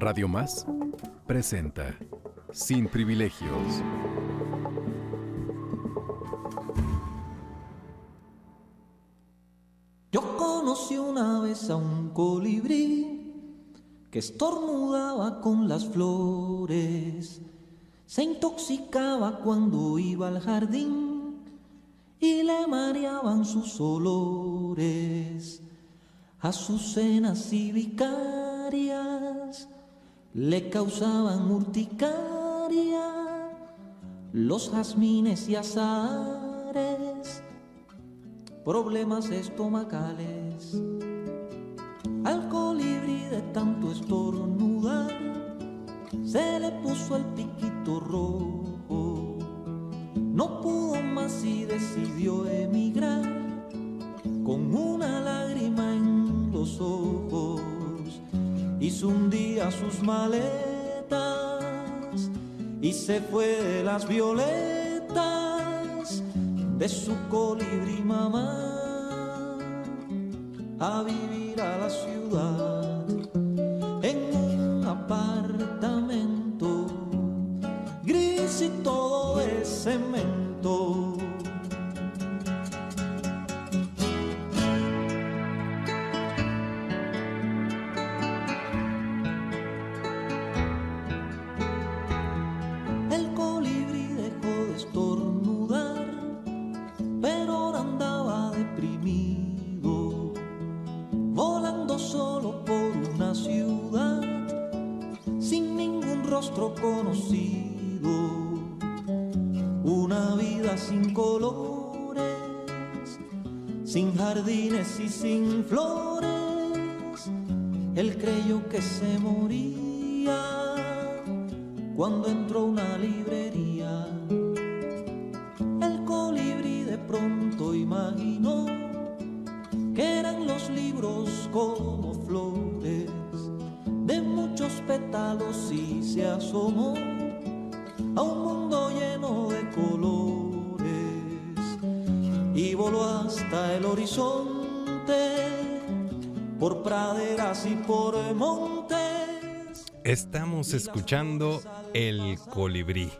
Radio Más presenta Sin Privilegios. Yo conocí una vez a un colibrí que estornudaba con las flores, se intoxicaba cuando iba al jardín y le mareaban sus olores, azucenas y vicarias le causaban urticaria, los jazmines y azares, problemas estomacales al colibrí de tanto estornudar se le puso el piquito rojo. No pudo más y decidió emigrar con una lágrima en los ojos. Hizo un día sus maletas y se fue de las violetas de su colibrí mamá a vivir a la ciudad cuando entró una librería. El colibrí de pronto imaginó que eran los libros como flores de muchos pétalos y se asomó a un mundo lleno de colores y voló hasta el horizonte por praderas y por montes. Estamos escuchando El Colibrí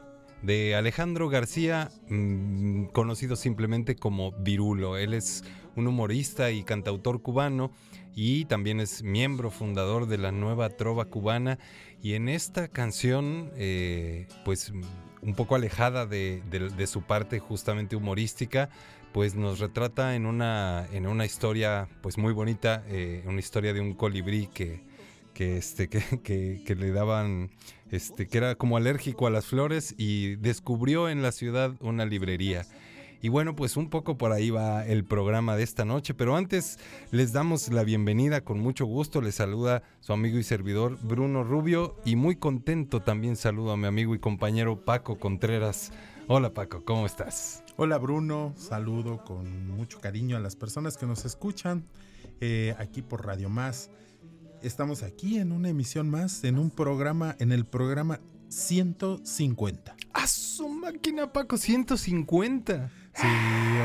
de Alejandro García, mm, conocido simplemente como Virulo. Él es un humorista y cantautor cubano y también es miembro fundador de la nueva trova cubana. Y en esta canción, eh, pues un poco alejada de, su parte justamente humorística, pues nos retrata en una, en una historia pues muy bonita, eh, una historia de un colibrí que, que, este, que, que- le daban, este, que era como alérgico a las flores y descubrió en la ciudad una librería. Y bueno, pues un poco por ahí va el programa de esta noche, pero antes les damos la bienvenida con mucho gusto, les saluda su amigo y servidor Bruno Rubio y muy contento también saludo a mi amigo y compañero Paco Contreras. Hola Paco, ¿cómo estás? Hola Bruno, saludo con mucho cariño a las personas que nos escuchan eh, aquí por Radio Más. Estamos aquí en una emisión más, en un programa, en el programa 150. ¡A su máquina Paco! 150. Sí,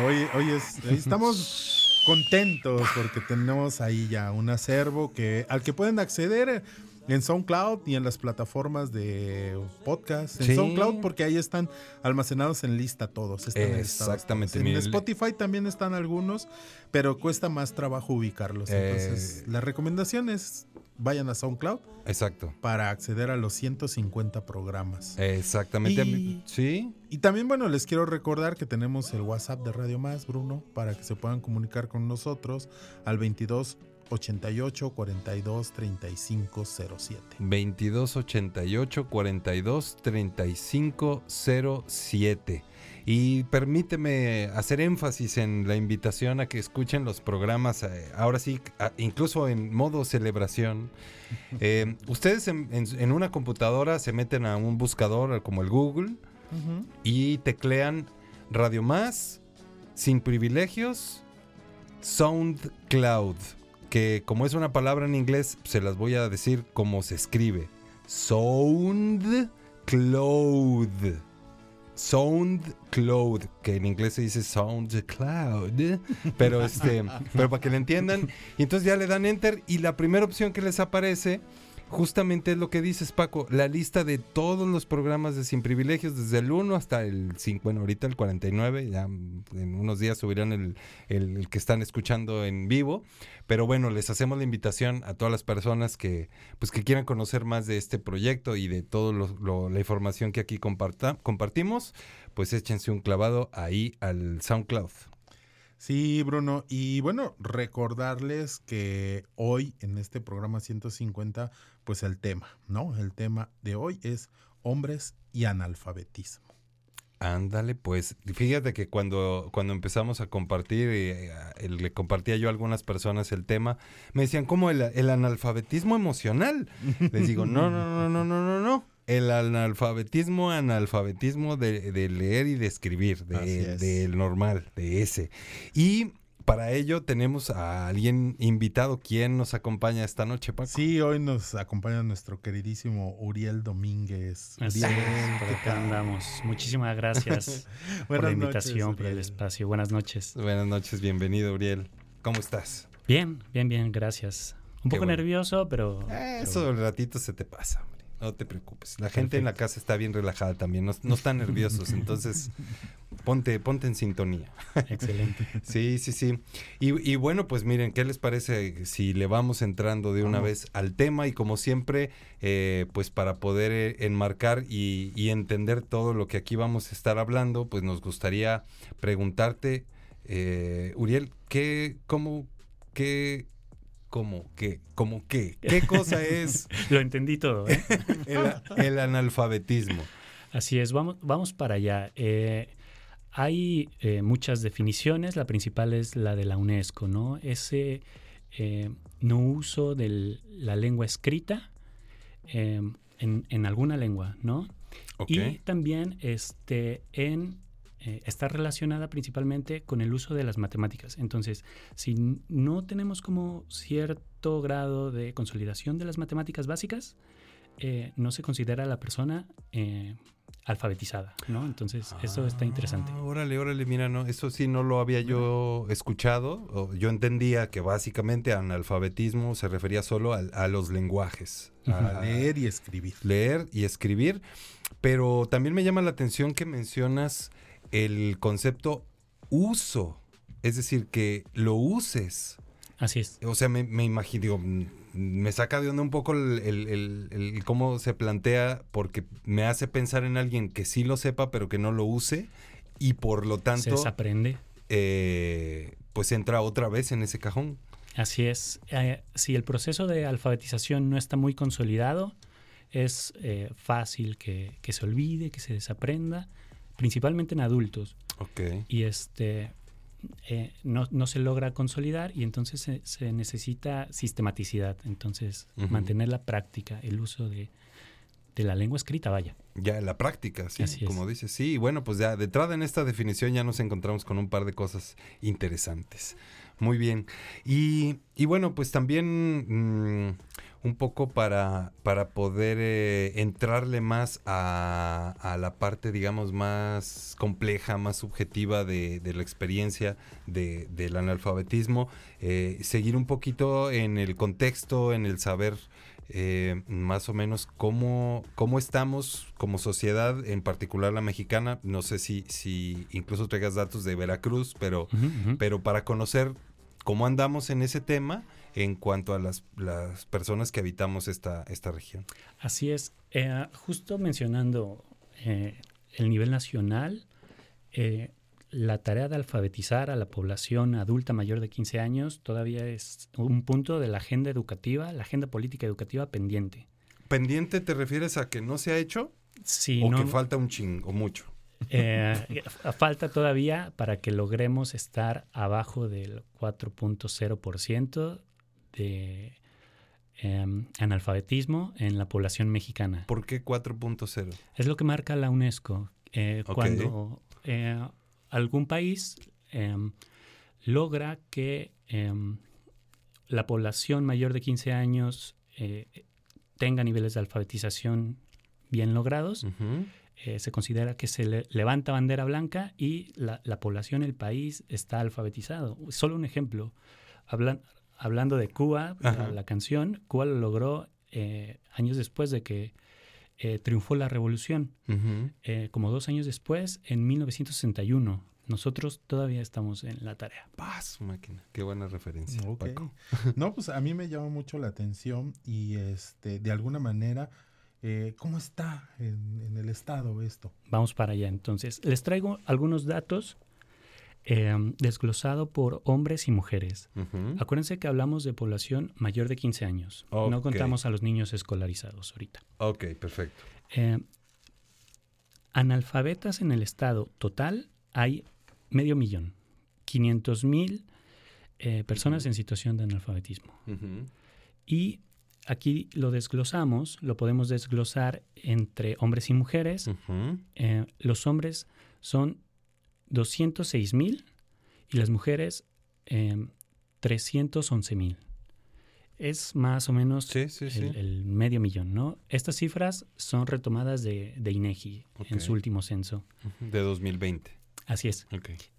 hoy, hoy, es- hoy estamos contentos porque tenemos ahí ya un acervo que, al que pueden acceder en SoundCloud y en las plataformas de podcast. En Sí. SoundCloud porque ahí están almacenados en lista todos. están Exactamente, todos. En mire, Spotify también están algunos, pero cuesta más trabajo ubicarlos. Entonces, Eh. la recomendación es vayan a SoundCloud Exacto. para acceder a los 150 programas. Exactamente. Y- Sí. Y también, bueno, les quiero recordar que tenemos el WhatsApp de Radio Más, Bruno, para que se puedan comunicar con nosotros al 22 88 42 35 07. 2288 42 35 07. Y permíteme hacer énfasis en la invitación a que escuchen los programas, eh, ahora sí, a- incluso en modo celebración. Eh, ustedes en, en- en una computadora se meten a un buscador como el Google y teclean Radio Más, sin privilegios, SoundCloud, que como es una palabra en inglés, se las voy a decir como se escribe. SoundCloud. SoundCloud, que en inglés se dice SoundCloud, pero este, pero para que le entiendan, y entonces ya le dan enter y la primera opción que les aparece justamente es lo que dices Paco, la lista de todos los programas de Sin Privilegios desde el 1 hasta el 5, bueno, ahorita el 49, ya en unos días subirán el, el- el que están escuchando en vivo, pero bueno, les hacemos la invitación a todas las personas que pues que quieran conocer más de este proyecto y de toda la información que aquí comparta- compartimos, pues échense un clavado ahí al SoundCloud. Sí, Bruno. Y bueno, recordarles que hoy en este programa 150, pues el tema, ¿no? El tema de hoy es hombres y analfabetismo. Ándale, pues fíjate que cuando, cuando empezamos a compartir, eh, eh, le compartía yo a algunas personas el tema, me decían, ¿cómo el, el analfabetismo emocional? Les digo, no, no, no, no, no, no, no. El analfabetismo, analfabetismo de, de leer y de escribir, de, es. del normal, de ese. Y para ello tenemos a alguien invitado. ¿Quién nos acompaña esta noche, Paco? Sí, hoy nos acompaña nuestro queridísimo Uriel Domínguez. Así Uriel, es, por ¿qué acá andamos. Muchísimas gracias por la noches, invitación, por el espacio. Buenas noches. Buenas noches, bienvenido, Uriel. ¿Cómo estás? Bien, bien, bien, gracias. Un Qué poco bueno. nervioso, pero... Eso el ratito se te pasa. No te preocupes. La gente en la casa está bien relajada también, no, no están nerviosos, entonces ponte, ponte en sintonía. Excelente. Sí, sí, sí. Y, y bueno, pues miren, ¿qué les parece si le vamos entrando de una Vamos. vez al tema? Y como siempre, eh, pues para poder eh, enmarcar y, y entender todo lo que aquí vamos a estar hablando, pues nos gustaría preguntarte, eh, Uriel, ¿qué, cómo, qué, cómo, qué, cómo qué? ¿Qué cosa es Lo entendí todo, ¿eh? el, el analfabetismo? Así es, vamos, vamos para allá. Eh, hay eh, muchas definiciones, la principal es la de la UNESCO, ¿no? Ese eh, no uso de la lengua escrita en, en alguna lengua, ¿no? Y también este, en, eh, está relacionada principalmente con el uso de las matemáticas. Entonces, si no tenemos como cierto grado de consolidación de las matemáticas básicas, eh, no se considera a la persona eh, alfabetizada, ¿no? Entonces, eso está interesante. Ah, órale, órale, mira, no, eso sí no lo había yo escuchado. o yo entendía que básicamente analfabetismo se refería solo a, los lenguajes. A leer y escribir. leer y escribir. Pero también me llama la atención que mencionas el concepto uso. Es decir, que lo uses. Así es. O sea, me, me imagino, mm, me saca de onda un poco el, el- el- el cómo se plantea, porque me hace pensar en alguien que sí lo sepa, pero que no lo use, y por lo Se tanto, desaprende. eh, pues entra otra vez en ese cajón. Así es. Eh, si el proceso de alfabetización no está muy consolidado, es eh, fácil que, que se olvide, que se desaprenda, principalmente en adultos. Ok. Y este eh, no, no se logra consolidar y entonces se, se necesita sistematicidad. Entonces, mantener la práctica, el uso de, de la lengua escrita, vaya. Ya en la práctica, sí, Así como dices. Sí, bueno, pues ya de entrada en esta definición ya nos encontramos con un par de cosas interesantes. Muy bien. Y, y bueno, pues también mm, un poco para, para poder eh, entrarle más a, a la parte, digamos, más compleja, más subjetiva de, de la experiencia de- del analfabetismo, eh, seguir un poquito en el contexto, en el saber eh, más o menos cómo, cómo estamos como sociedad, en particular la mexicana. No sé si, si incluso traigas datos de Veracruz, pero, pero para conocer cómo andamos en ese tema en cuanto a las, las personas que habitamos esta, esta región. Así es. Eh, justo mencionando eh, el nivel nacional, eh, la tarea de alfabetizar a la población adulta mayor de 15 años todavía es un punto de la agenda educativa, la agenda política educativa pendiente. ¿Pendiente te refieres a que no se ha hecho Si o no, que falta un ching o mucho? Eh, falta todavía para que logremos estar abajo del 4.0% de em, analfabetismo en la población mexicana. ¿Por qué 4.0? Es lo que marca la UNESCO. Eh. Cuando eh, algún país em, logra que em, la población mayor de 15 años eh, tenga niveles de alfabetización bien logrados, se considera que se le- levanta bandera blanca y la, la población, el país está alfabetizado. Solo un ejemplo. Hablan- hablando de Cuba, la, canción, Cuba lo logró eh, años después de que eh, triunfó la revolución. Eh, como dos años después, en 1961. Nosotros todavía estamos en la tarea. Su máquina. Qué buena referencia. Paco. No, pues a mí me llama mucho la atención y este, de alguna manera, eh, ¿cómo está en, en el estado esto? Vamos para allá. Entonces, les traigo algunos datos eh, desglosado por hombres y mujeres. Acuérdense que hablamos de población mayor de 15 años. No contamos a los niños escolarizados ahorita. Ok, perfecto. Eh, analfabetas en el estado total hay medio millón. 500 mil eh, personas en situación de analfabetismo. Y aquí lo desglosamos, lo podemos desglosar entre hombres y mujeres. Eh, los hombres son 206 mil y las mujeres eh, 311 mil. Es más o menos Sí, sí, sí. el, medio millón, ¿no? Estas cifras son retomadas de, de INEGI en su último censo. De 2020. Así es.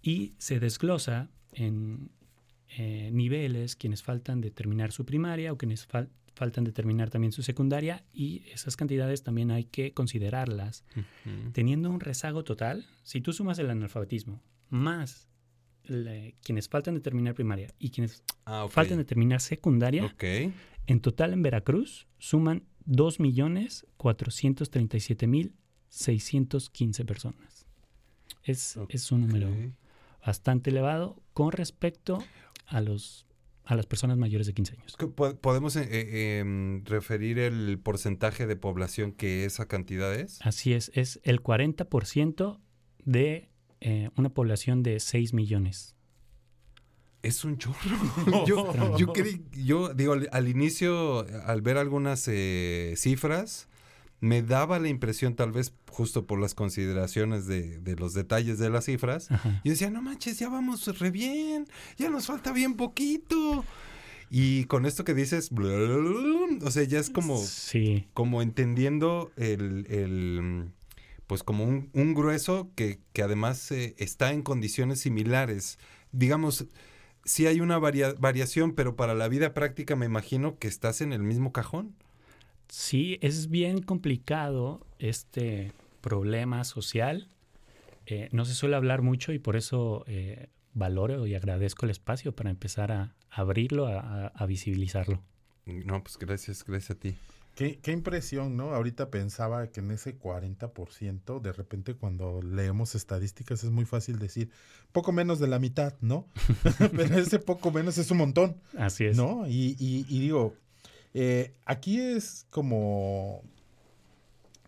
Y se desglosa en eh, niveles quienes faltan de terminar su primaria o quienes fal- faltan de terminar también su secundaria y esas cantidades también hay que considerarlas teniendo un rezago total. Si tú sumas el analfabetismo más quienes faltan de terminar primaria y quienes Ah, faltan de terminar secundaria, en total en Veracruz suman 2.437.615 personas. Es, es un número bastante elevado con respecto a los a las personas mayores de 15 años. ¿Qué po- ¿Podemos eh, eh, em, referir el porcentaje de población que esa cantidad es? Así es, es el 40% de eh, una población de 6 millones. Es un chorro. yo, yo creí- yo digo, al, al inicio, al ver algunas eh, cifras, me daba la impresión, tal vez justo por las consideraciones de, de los detalles de las cifras, Ajá. yo decía, no manches, ya vamos re bien, ya nos falta bien poquito. Y con esto que dices, o sea, ya es como, Sí, como entendiendo el, el, pues como un, un grueso que, que además eh, está en condiciones similares. Digamos, sí hay una varia- variación, pero para la vida práctica me imagino que estás en el mismo cajón. Sí, es bien complicado este problema social. Eh, no se suele hablar mucho y por eso eh, valoro y agradezco el espacio para empezar a abrirlo, a, a- a visibilizarlo. No, pues gracias, gracias a ti. Qué, qué impresión, ¿no? Ahorita pensaba que en ese 40%, de repente cuando leemos estadísticas es muy fácil decir poco menos de la mitad, ¿no? Pero ese poco menos es un montón, Así es. ¿no? Y, y- y digo, eh, aquí es como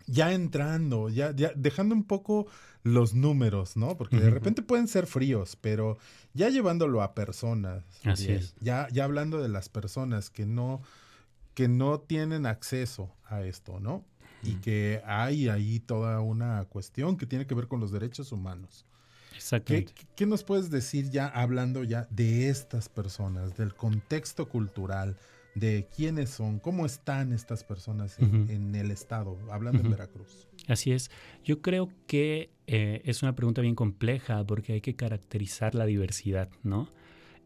ya entrando, ya, ya dejando un poco los números, ¿no? Porque de repente pueden ser fríos, pero ya llevándolo a personas, Así Uriel, es. ya, ya hablando de las personas que no, que no tienen acceso a esto, ¿no? Y que hay ahí toda una cuestión que tiene que ver con los derechos humanos. ¿Qué, Exactamente. qué nos puedes decir ya hablando ya de estas personas, del contexto cultural, de quiénes son, cómo están estas personas en, el estado, hablando en. Veracruz? Así es. Yo creo que eh, es una pregunta bien compleja porque hay que caracterizar la diversidad, ¿no?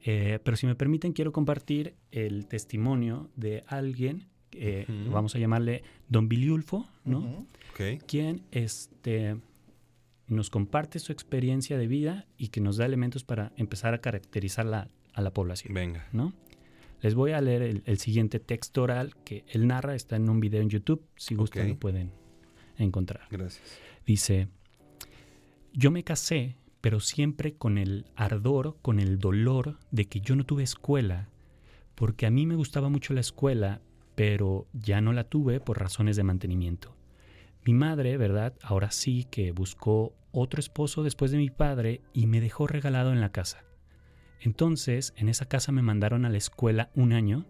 Eh, pero si me permiten, quiero compartir el testimonio de alguien, eh, vamos a llamarle Don Biliulfo, ¿no? Ujú. Ok. Quien este, nos comparte su experiencia de vida y que nos da elementos para empezar a caracterizar la- a la población. Venga. ¿no? Les voy a leer el, el siguiente texto oral que él narra, está en un video en YouTube, si gustan lo pueden encontrar. Gracias. Dice, yo me casé, pero siempre con el ardor, con el dolor de que yo no tuve escuela, porque a mí me gustaba mucho la escuela, pero ya no la tuve por razones de mantenimiento. Mi madre, ¿verdad? Ahora sí que buscó otro esposo después de mi padre y me dejó regalado en la casa. Entonces, en esa casa me mandaron a la escuela un año.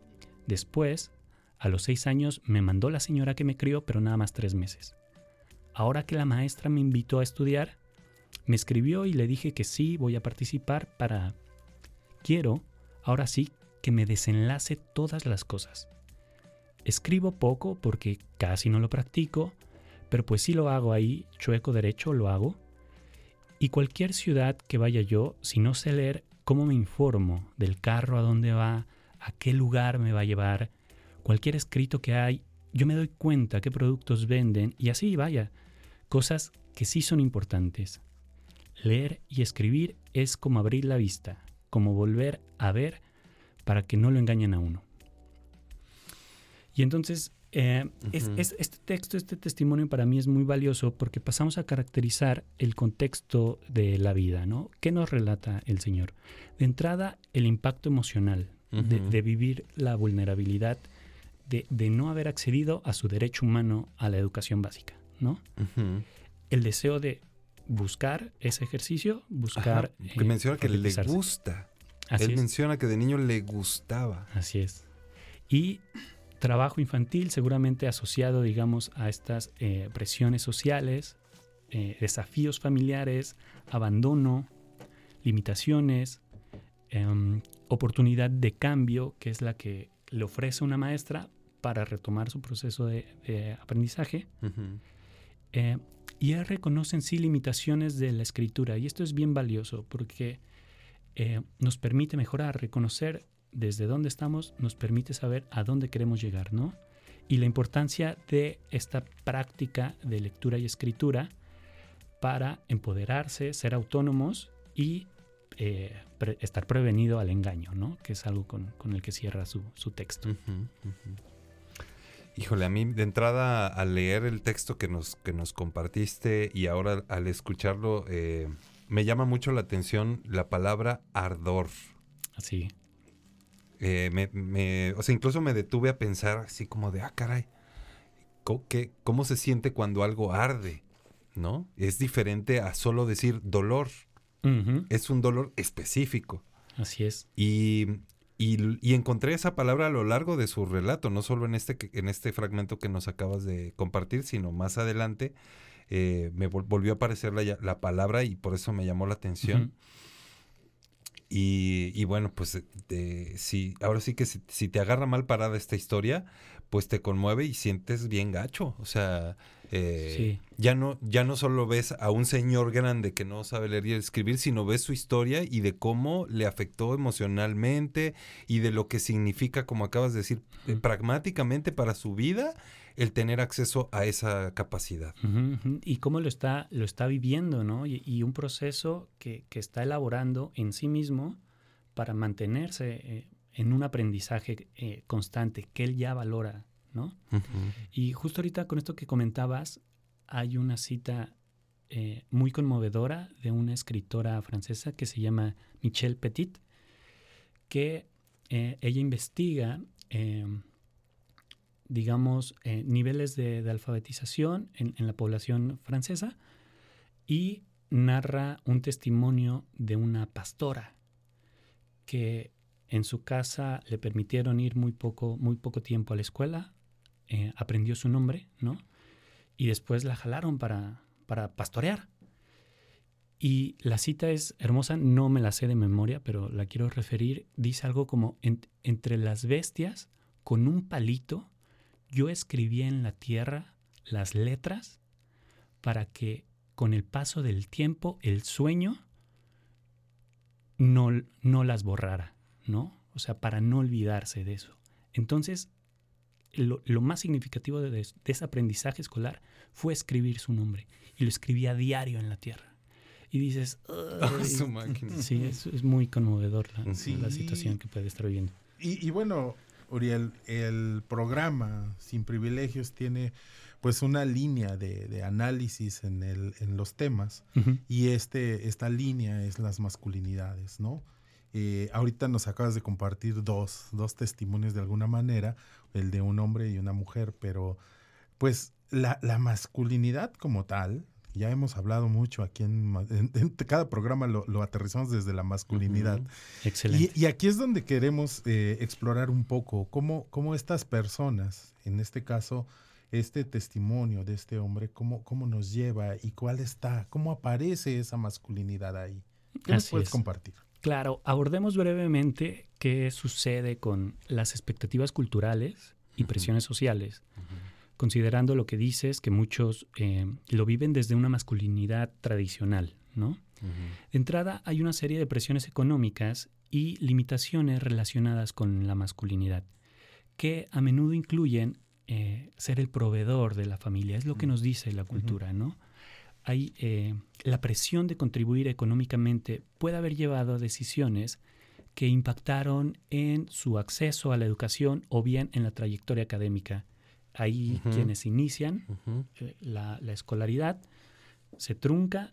Después, a los seis años, me mandó la señora que me crió, pero nada más tres meses. Ahora que la maestra me invitó a estudiar, me escribió y le dije que sí, voy a participar para... Quiero, ahora sí, que me desenlace todas las cosas. Escribo poco porque casi no lo practico, pero pues sí lo hago ahí, chueco derecho lo hago. Y cualquier ciudad que vaya yo, si no sé leer, ¿cómo me informo del carro a dónde va, a qué lugar me va a llevar? Cualquier escrito que hay, yo me doy cuenta qué productos venden y así vaya, cosas que sí son importantes. Leer y escribir es como abrir la vista, como volver a ver para que no lo engañen a uno. Y entonces, eh, es- este texto, este testimonio para mí es muy valioso porque pasamos a caracterizar el contexto de la vida, ¿no? ¿Qué nos relata el Señor? De entrada, el impacto emocional de, vivir la vulnerabilidad, de, de no haber accedido a su derecho humano a la educación básica, ¿no? El deseo de buscar ese ejercicio, buscar... Ajá, que eh, menciona que le gusta. Así Él es. menciona que de niño le gustaba. Así es. Y trabajo infantil seguramente asociado, digamos, a estas eh, presiones sociales, eh, desafíos familiares, abandono, limitaciones, em, oportunidad de cambio, que es la que le ofrece una maestra para retomar su proceso de, de aprendizaje. Eh, y él reconoce en sí limitaciones de la escritura. Y esto es bien valioso porque nos permite mejorar, reconocer desde dónde estamos, nos permite saber a dónde queremos llegar, ¿no? Y la importancia de esta práctica de lectura y escritura para empoderarse, ser autónomos y eh, pre- estar prevenido al engaño, ¿no? Que es algo con, con el que cierra su, su texto. Híjole, a mí de entrada al leer el texto que nos, que nos compartiste y ahora al escucharlo, eh, me llama mucho la atención la palabra ardor. Así. Eh, me, me- o sea, incluso me detuve a pensar así como de, ah, caray, ¿cómo, qué- cómo se siente cuando algo arde? ¿No? Es diferente a solo decir dolor. Es un dolor específico. Así es. Y, y- y encontré esa palabra a lo largo de su relato, no solo en este, en este fragmento que nos acabas de compartir, sino más adelante. eh, me vol- volvió a aparecer la, la palabra y por eso me llamó la atención. Y, y bueno, pues eh, si, ahora sí que si, si te agarra mal parada esta historia, pues te conmueve y sientes bien gacho. O sea, eh, Sí. ya, no, ya no solo ves a un señor grande que no sabe leer y escribir, sino ves su historia y de cómo le afectó emocionalmente y de lo que significa, como acabas de decir, eh, pragmáticamente para su vida el tener acceso a esa capacidad. Y cómo lo está, lo está viviendo, ¿no? Y, y un proceso que, que está elaborando en sí mismo para mantenerse eh, en un aprendizaje eh, constante que él ya valora, ¿no? Y justo ahorita con esto que comentabas, hay una cita eh, muy conmovedora de una escritora francesa que se llama Michelle Petit, que ella investiga, eh, digamos, eh, niveles de, alfabetización en, la población francesa y narra un testimonio de una pastora que en su casa le permitieron ir muy poco, muy poco tiempo a la escuela, eh, aprendió su nombre, ¿no? Y después la jalaron para, para pastorear. Y la cita es hermosa, no me la sé de memoria, pero la quiero referir. Dice algo como, "En- entre las bestias, con un palito, yo escribía en la tierra las letras para que con el paso del tiempo el sueño no, no las borrara, ¿no? O sea, para no olvidarse de eso. Entonces, lo, lo más significativo de, de ese aprendizaje escolar fue escribir su nombre. Y lo escribía a diario en la tierra. Y dices, Ah, su máquina. sí, es, es muy conmovedor la, Sí. la situación que puede estar viviendo. Y, y bueno, Uriel, el programa Sin Privilegios tiene pues una línea de, de análisis en, el, en los temas y este, esta línea es las masculinidades, ¿no? Eh, ahorita nos acabas de compartir dos, dos testimonios de alguna manera, el de un hombre y una mujer, pero pues la, la masculinidad como tal, ya hemos hablado mucho aquí en, ma- en- en cada programa lo, lo aterrizamos desde la masculinidad. Excelente. Y, y aquí es donde queremos eh, explorar un poco cómo, cómo estas personas, en este caso, este testimonio de este hombre, cómo, cómo nos lleva y cuál está, cómo aparece esa masculinidad ahí. ¿Qué nos Así puedes es. compartir? Claro, abordemos brevemente qué sucede con las expectativas culturales y presiones sociales, considerando lo que dices, que muchos eh, lo viven desde una masculinidad tradicional, ¿no? De entrada, hay una serie de presiones económicas y limitaciones relacionadas con la masculinidad, que a menudo incluyen eh, ser el proveedor de la familia, es lo que nos dice la cultura, ¿no? Hay eh, la presión de contribuir económicamente puede haber llevado a decisiones que impactaron en su acceso a la educación o bien en la trayectoria académica. Hay Ujú. quienes inician eh, la, la escolaridad, se trunca,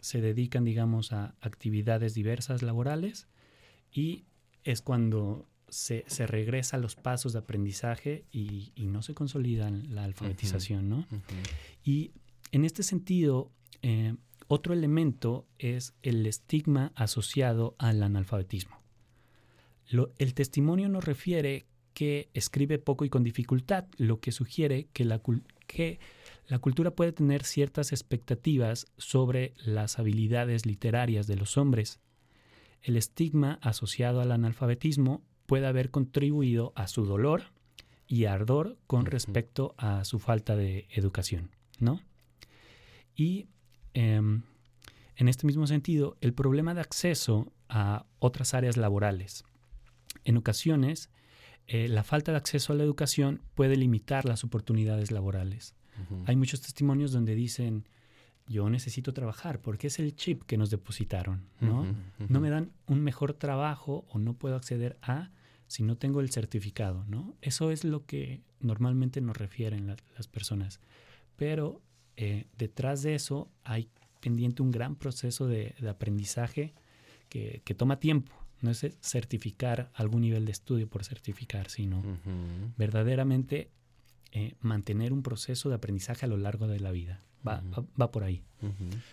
se dedican, digamos, a actividades diversas laborales y es cuando se, se regresa a los pasos de aprendizaje y, y no se consolida la alfabetización, ¿no? Y en este sentido, eh, otro elemento es el estigma asociado al analfabetismo. Lo- el testimonio nos refiere que escribe poco y con dificultad, lo que sugiere que la, que la cultura puede tener ciertas expectativas sobre las habilidades literarias de los hombres. El estigma asociado al analfabetismo puede haber contribuido a su dolor y ardor con respecto a su falta de educación, ¿no? Y em, en este mismo sentido, el problema de acceso a otras áreas laborales. En ocasiones, eh, la falta de acceso a la educación puede limitar las oportunidades laborales. Hay muchos testimonios donde dicen, yo necesito trabajar porque es el chip que nos depositaron, ¿no? No me dan un mejor trabajo o no puedo acceder a si no tengo el certificado, ¿no? Eso es lo que normalmente nos refieren la- las personas. Pero eh, detrás de eso hay pendiente un gran proceso de, de aprendizaje que, que toma tiempo. No es certificar algún nivel de estudio por certificar, sino verdaderamente eh, mantener un proceso de aprendizaje a lo largo de la vida. Va, va, va por ahí.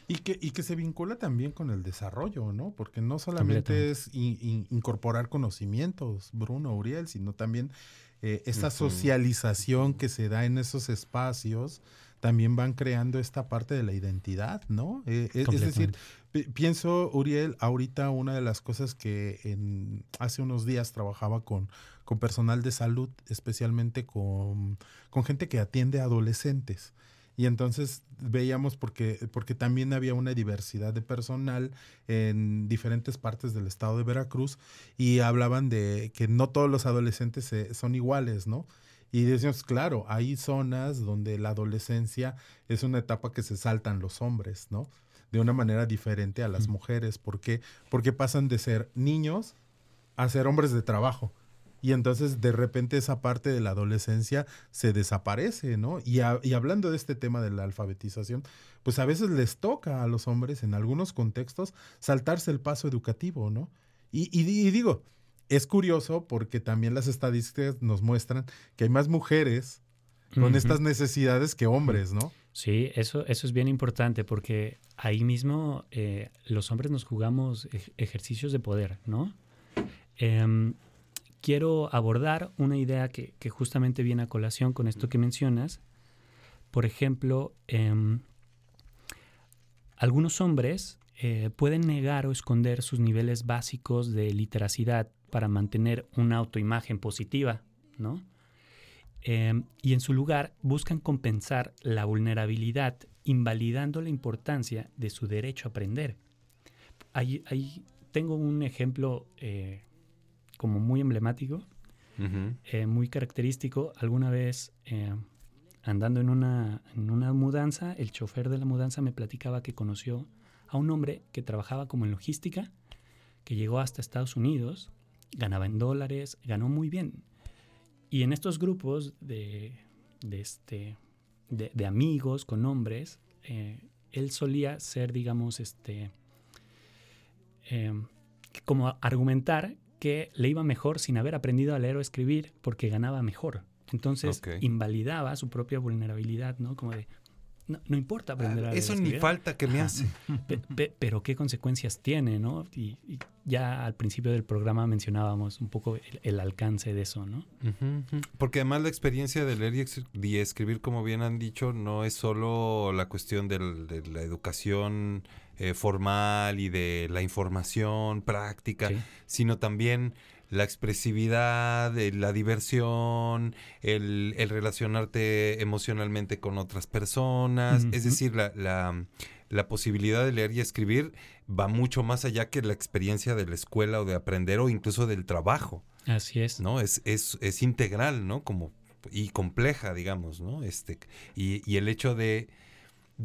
Y que, y que se vincula también con el desarrollo, ¿no? Porque no solamente es in- in- incorporar conocimientos, Bruno, Uriel, sino también eh, esta Ujú. socialización que se da en esos espacios también van creando esta parte de la identidad, ¿no? Eh, es- es decir, pienso, Uriel, ahorita una de las cosas que en, hace unos días trabajaba con, con personal de salud, especialmente con, con gente que atiende a adolescentes. Y entonces veíamos porque, porque también había una diversidad de personal en diferentes partes del estado de Veracruz y hablaban de que no todos los adolescentes se- son iguales, ¿no? Y decíamos, claro, hay zonas donde la adolescencia es una etapa que se saltan los hombres, ¿no? De una manera diferente a las mujeres. ¿Por qué? Porque pasan de ser niños a ser hombres de trabajo. Y entonces de repente esa parte de la adolescencia se desaparece, ¿no? Y, a- y hablando de este tema de la alfabetización, pues a veces les toca a los hombres en algunos contextos saltarse el paso educativo, ¿no? Y, y digo, es curioso porque también las estadísticas nos muestran que hay más mujeres con estas necesidades que hombres, ¿no? Sí, eso, eso es bien importante porque ahí mismo eh, los hombres nos jugamos ej- ejercicios de poder, ¿no? Em, quiero abordar una idea que, que justamente viene a colación con esto que mencionas. Por ejemplo, em, algunos hombres eh, pueden negar o esconder sus niveles básicos de literacidad para mantener una autoimagen positiva, ¿no? Eh, y en su lugar buscan compensar la vulnerabilidad, invalidando la importancia de su derecho a aprender. Ahí, ahí tengo un ejemplo eh, como muy emblemático, eh, muy característico. Alguna vez, andando en una, en una mudanza, el chofer de la mudanza me platicaba que conoció a un hombre que trabajaba como en logística, que llegó hasta Estados Unidos, ganaba en dólares, ganó muy bien. Y en estos grupos de, de este, de, de amigos con hombres, eh, él solía ser, digamos, este, eh, como argumentar que le iba mejor sin haber aprendido a leer o escribir porque ganaba mejor. Entonces invalidaba su propia vulnerabilidad, ¿no? Como de, no, no importa aprender a leer Eso ni falta que me hace. pe- pe- pero qué consecuencias tiene, ¿no? Y, y ya al principio del programa mencionábamos un poco el, el alcance de eso, ¿no? Porque además la experiencia de leer y, escribir, como bien han dicho, no es solo la cuestión del- de la educación eh, formal y de la información práctica, Sí. sino también la expresividad, eh, la diversión, el, el relacionarte emocionalmente con otras personas. Es decir, la, la, la posibilidad de leer y escribir va mucho más allá que la experiencia de la escuela o de aprender o incluso del trabajo. Así es. ¿no? Es, es, es integral, ¿no? Como, y compleja, digamos, ¿no? Este, y, y el hecho de,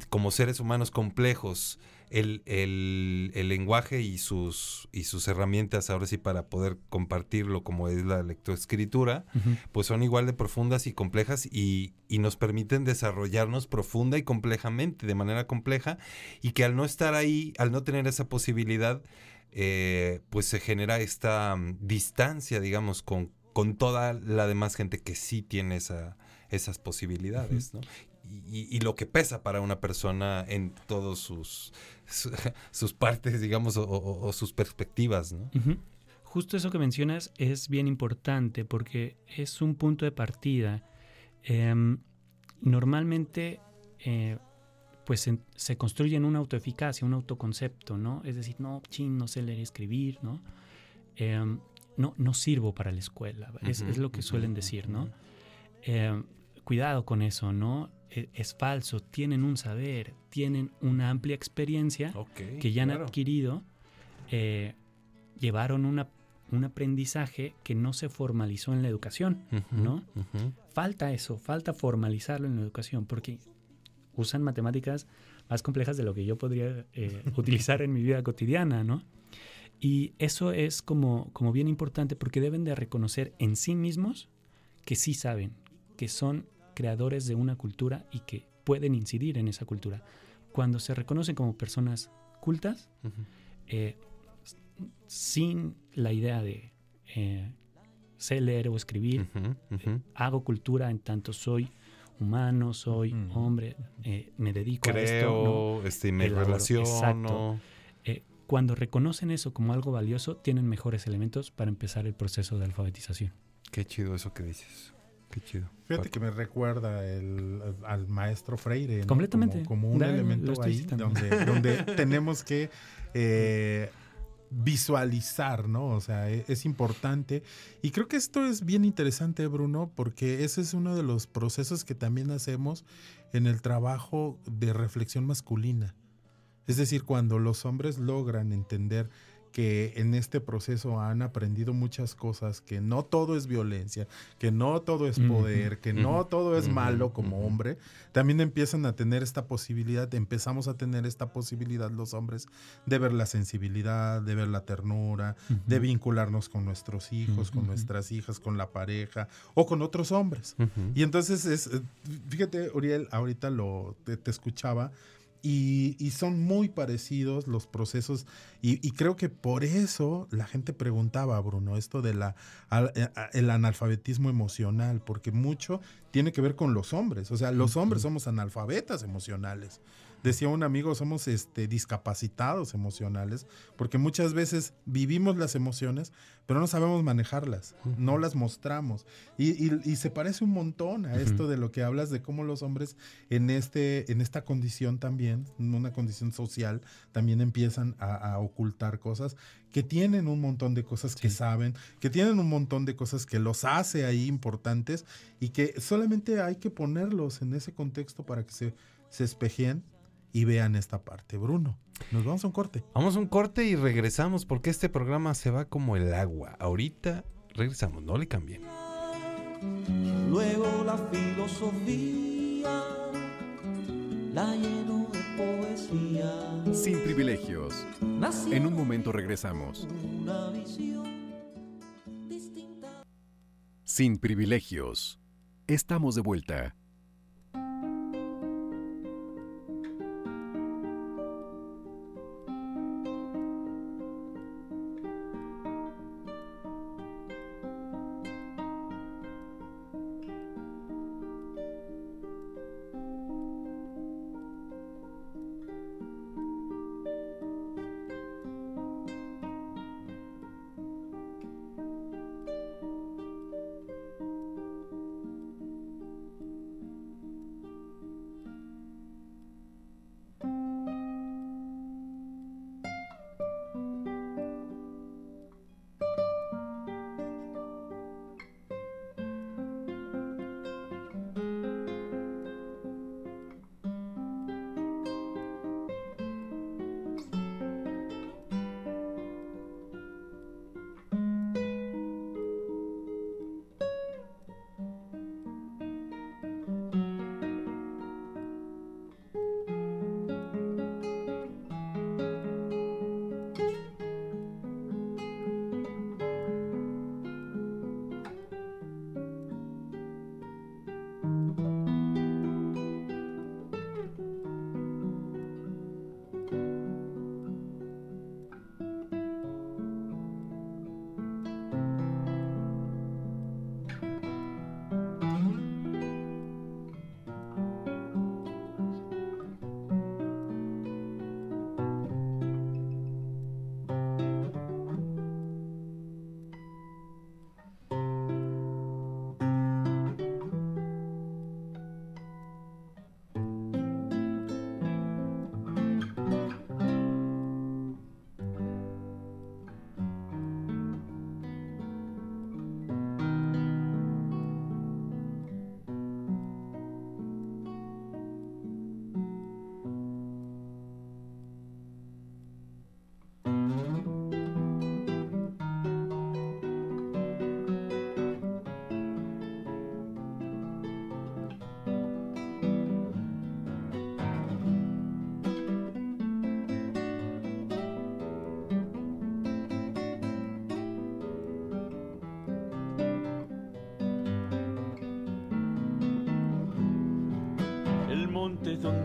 como seres humanos complejos, el, el, el lenguaje y sus, y sus herramientas, ahora sí, para poder compartirlo, como es la lectoescritura, pues son igual de profundas y complejas y, y nos permiten desarrollarnos profunda y complejamente, de manera compleja, y que al no estar ahí, al no tener esa posibilidad, eh, pues se genera esta mm, distancia, digamos, con, con toda la demás gente que sí tiene esa, esas posibilidades, ¿no? Y, y lo que pesa para una persona en todos sus, su- sus partes, digamos, o, o- o sus perspectivas, ¿no? Justo eso que mencionas es bien importante porque es un punto de partida. Em, normalmente, eh, pues se, se construye en una autoeficacia, un autoconcepto, ¿no? Es decir, no, chin, no sé leer y escribir, ¿no? Em, no, no sirvo para la escuela, es, lo que suelen decir, ¿no? Em, cuidado con eso, ¿no? E- Es falso, tienen un saber, tienen una amplia experiencia que ya han claro. adquirido, eh, llevaron una- un aprendizaje que no se formalizó en la educación, ¿no? Falta eso, falta formalizarlo en la educación, porque usan matemáticas más complejas de lo que yo podría eh, utilizar en mi vida cotidiana, ¿no? Y eso es como, como bien importante porque deben de reconocer en sí mismos que sí saben, que son creadores de una cultura y que pueden incidir en esa cultura. Cuando se reconocen como personas cultas, eh, sin la idea de eh, sé leer o escribir, ujú. hago cultura en tanto soy humano, soy hombre, eh, me dedico a esto. ¿no? Creo, este, me Elaboro, relaciono. exacto. Eh, cuando reconocen eso como algo valioso, tienen mejores elementos para empezar el proceso de alfabetización. Qué chido eso que dices. Qué chido. Fíjate que me recuerda el- al maestro Freire. ¿no? Completamente. Como, como un elemento ahí donde tenemos que eh, visualizar, ¿no? O sea, e- es importante. Y creo que esto es bien interesante, Bruno, porque ese es uno de los procesos que también hacemos en el trabajo de reflexión masculina. Es decir, cuando los hombres logran entender que en este proceso han aprendido muchas cosas, que no todo es violencia, que no todo es poder, que no todo es malo como hombre, también empiezan a tener esta posibilidad, empezamos a tener esta posibilidad los hombres de ver la sensibilidad, de ver la ternura, de vincularnos con nuestros hijos, con nuestras hijas, con la pareja o con otros hombres. Y entonces es, eh, fíjate, Uriel, ahorita lo te, te escuchaba y, y son muy parecidos los procesos y, y creo que por eso la gente preguntaba, Bruno, esto de la al- eh, analfabetismo emocional, porque mucho tiene que ver con los hombres, o sea, los hombres somos analfabetas emocionales. Decía un amigo, somos este, discapacitados emocionales, porque muchas veces vivimos las emociones, pero no sabemos manejarlas, no las mostramos. Y, y- y se parece un montón a esto de lo que hablas de cómo los hombres en, este, en esta condición también, en una condición social, también empiezan a, a ocultar cosas que tienen un montón de cosas que saben, que tienen un montón de cosas que los hace ahí importantes y que solamente hay que ponerlos en ese contexto para que se, se espejen y vean esta parte. Bruno, nos vamos a un corte. Vamos a un corte y regresamos porque este programa se va como el agua. Ahorita regresamos, no le cambien. Luego la filosofía la lleno de poesía. Sin privilegios. Nació En un momento regresamos. una visión distinta. Sin privilegios. Estamos de vuelta.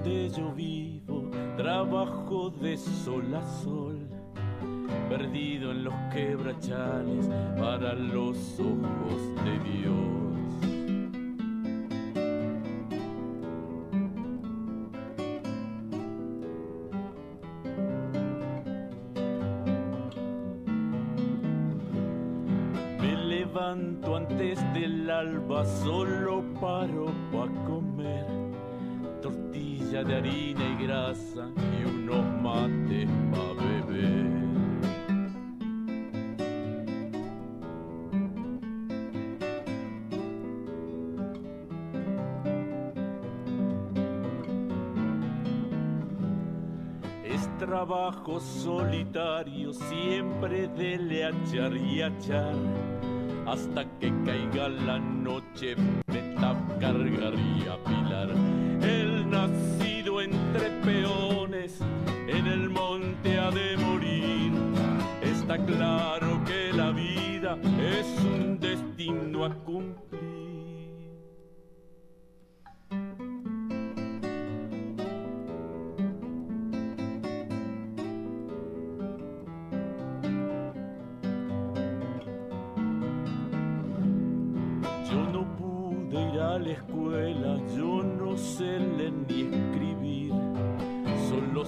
Yo vivo, trabajo de sol a sol, perdido en los quebrachales para los ojos de Dios. Me levanto antes del alba, solo paro de harina y grasa y unos mates pa' beber. Es trabajo solitario, siempre dele a echar y a echar. Hasta que caiga la noche, meta cargar y apilar. El nacido entre peones, en el monte ha de morir. Está claro que la vida es un destino a cumplir. Yo no pude ir a la escuela, yo no sé leer ni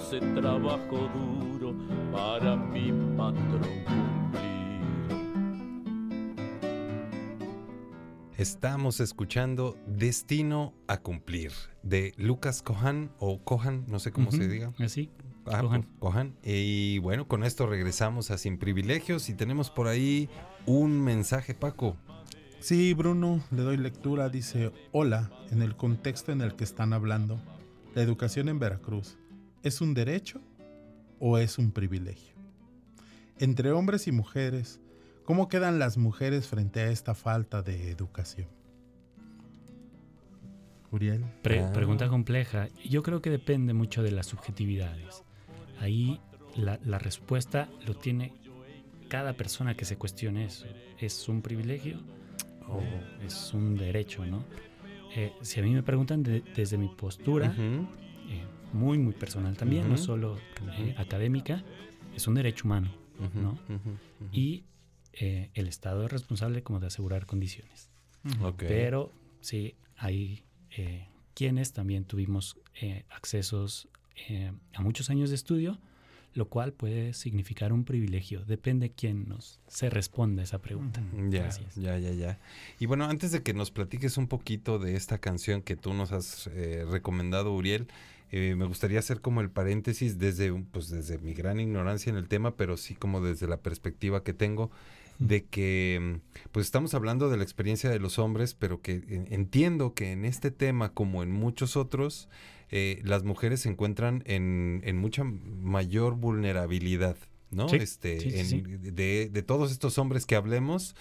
trabajo duro para mi patrón cumplir. Estamos escuchando Destino a cumplir de Lucas Cohan o Cohan, no sé cómo se diga. Así. Ah, Cohan. pues, Cohan. Y bueno, con esto regresamos a Sin Privilegios y tenemos por ahí un mensaje, Paco. Sí, Bruno, le doy lectura. Dice, hola, en el contexto en el que están hablando, ¿la educación en Veracruz es un derecho o es un privilegio? Entre hombres y mujeres, ¿cómo quedan las mujeres frente a esta falta de educación? Uriel. Pre-. Pregunta compleja. Yo creo que depende mucho de las subjetividades. Ahí la, la respuesta lo tiene cada persona que se cuestione eso. ¿Es un privilegio o es un derecho, no? Eh, si a mí me preguntan de- desde mi postura, Ujú. eh, muy, muy personal también, no Ujú. solo eh, académica, es un derecho humano, Ujú, ¿no? ujú, ujú. Y eh, el Estado es responsable como de asegurar condiciones. Ok. Pero sí, hay eh, quienes también tuvimos eh, accesos eh, a muchos años de estudio, lo cual puede significar un privilegio. Depende quién nos se responda a esa pregunta. Ya, es. ya, ya, ya. Y bueno, antes de que nos platiques un poquito de esta canción que tú nos has eh, recomendado, Uriel, eh, me gustaría hacer como el paréntesis desde, pues desde mi gran ignorancia en el tema, pero sí como desde la perspectiva que tengo de que pues estamos hablando de la experiencia de los hombres, pero que en- entiendo que en este tema, como en muchos otros, eh, las mujeres se encuentran en, en mucha mayor vulnerabilidad, ¿no? Sí, este, sí, sí, en- sí. De, de todos estos hombres que hablemos,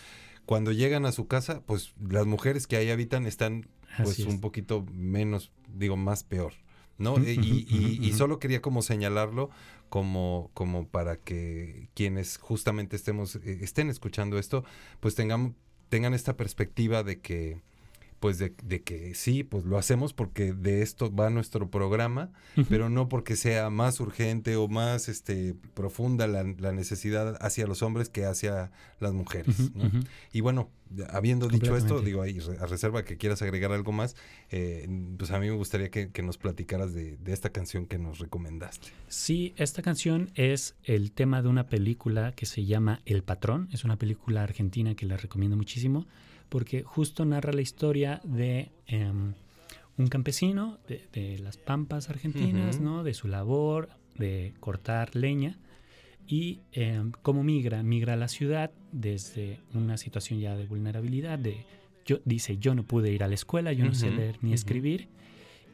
cuando llegan a su casa, pues las mujeres que ahí habitan están pues es. un poquito menos, digo, más peor, ¿no? Y, y- y solo quería como señalarlo como, como para que quienes justamente estemos, eh, estén escuchando esto, pues tengan, tengan esta perspectiva de que, pues de, de que sí, pues lo hacemos porque de esto va nuestro programa, pero no porque sea más urgente o más este, profunda la, la necesidad hacia los hombres que hacia las mujeres. Y bueno, habiendo dicho esto, digo ahí, a reserva que quieras agregar algo más, eh, pues a mí me gustaría que, que nos platicaras de, de esta canción que nos recomendaste. Sí, esta canción es el tema de una película que se llama El Patrón. Es una película argentina que les recomiendo muchísimo porque justo narra la historia de em, un campesino de, de las pampas argentinas. ¿no? De su labor de cortar leña y em, cómo migra, migra a la ciudad desde una situación ya de vulnerabilidad, de yo dice yo no pude ir a la escuela, yo no sé leer ni escribir